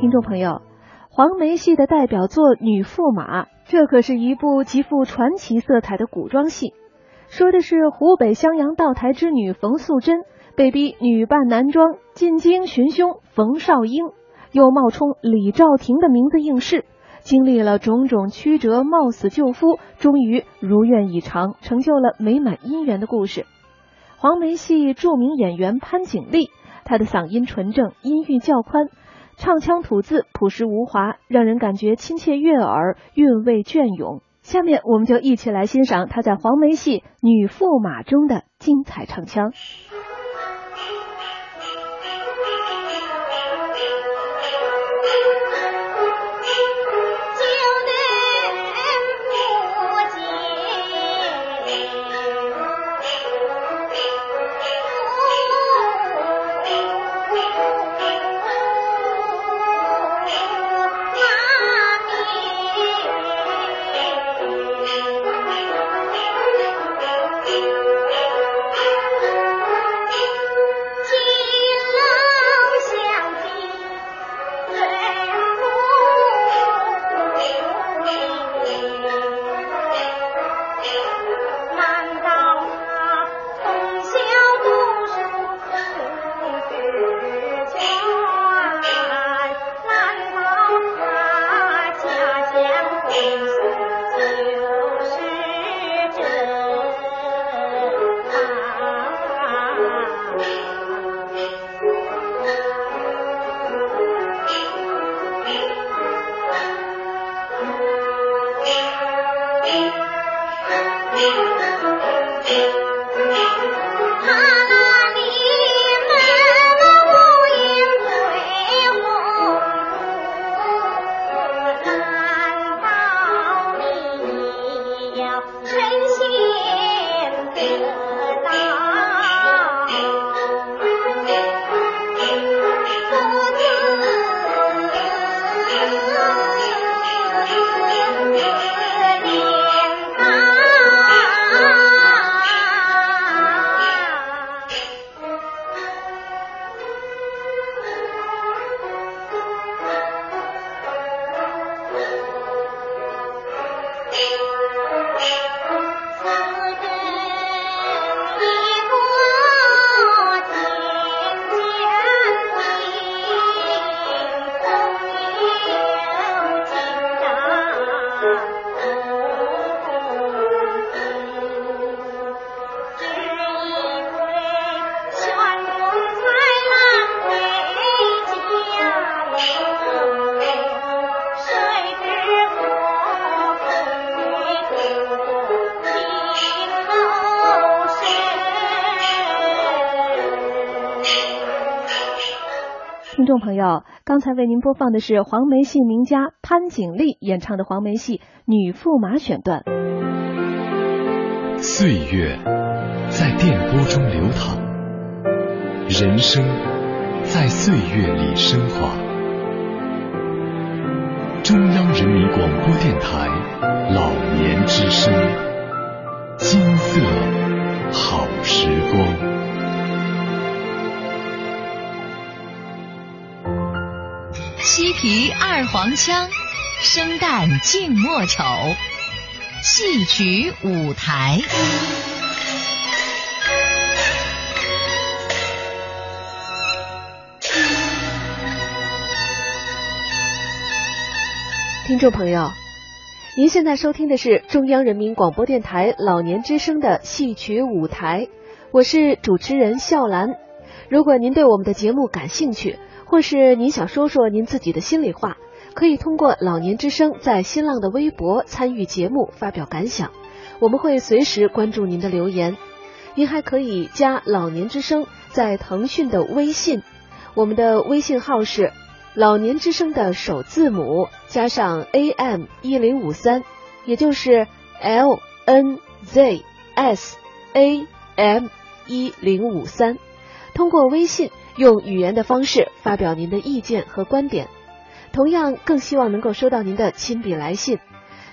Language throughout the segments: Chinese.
听众朋友，黄梅戏的代表作《女驸马》，这可是一部极富传奇色彩的古装戏，说的是湖北襄阳道台之女冯素贞被逼女扮男装进京寻凶冯绍英，又冒充李兆廷的名字应试，经历了种种曲折，冒死救夫，终于如愿以偿，成就了美满姻缘的故事。黄梅戏著名演员潘景丽，她的嗓音纯正，音域较宽。唱腔吐字朴实无华，让人感觉亲切悦耳，韵味隽永。下面我们就一起来欣赏她在黄梅戏《女驸马》中的精彩唱腔。众朋友，刚才为您播放的是黄梅戏名家潘景丽演唱的黄梅戏《女驸马》选段。岁月在电波中流淌，人生在岁月里升华。中央人民广播电台老年之声，金色好时光。皮二黄腔，生旦净末丑，戏曲舞台。听众朋友，您现在收听的是中央人民广播电台老年之声的戏曲舞台，我是主持人笑兰。如果您对我们的节目感兴趣，或是您想说说您自己的心里话，可以通过老年之声在新浪的微博参与节目发表感想，我们会随时关注您的留言。您还可以加老年之声在腾讯的微信，我们的微信号是老年之声的首字母加上 AM 一零五三，也就是 L N Z S A M 一零五三。通过微信。用语言的方式发表您的意见和观点，同样更希望能够收到您的亲笔来信。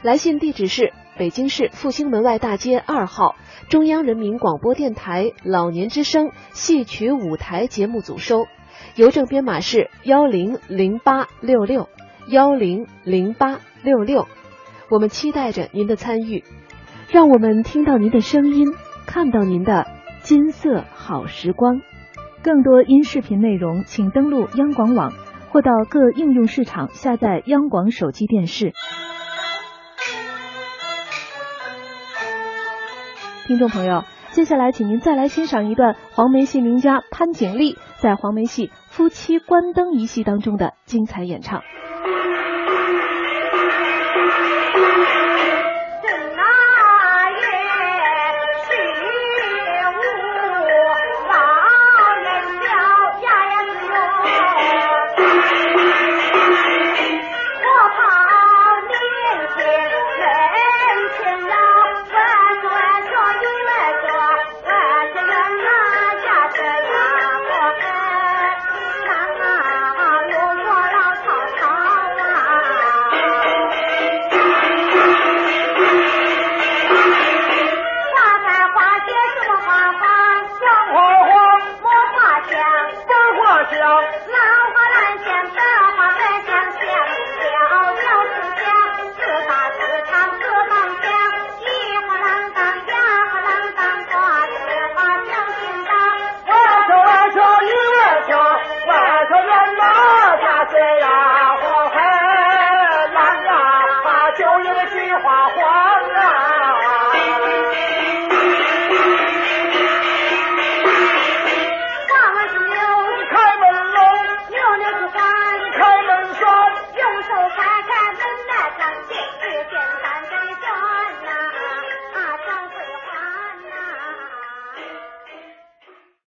来信地址是北京市复兴门外大街二号中央人民广播电台老年之声戏曲舞台节目组收，邮政编码是幺零零八六六幺零零八六六。我们期待着您的参与，让我们听到您的声音，看到您的金色好时光。更多音视频内容，请登录央广网或到各应用市场下载央广手机电视。听众朋友，接下来请您再来欣赏一段黄梅戏名家潘景丽在黄梅戏《夫妻关灯》一戏当中的精彩演唱。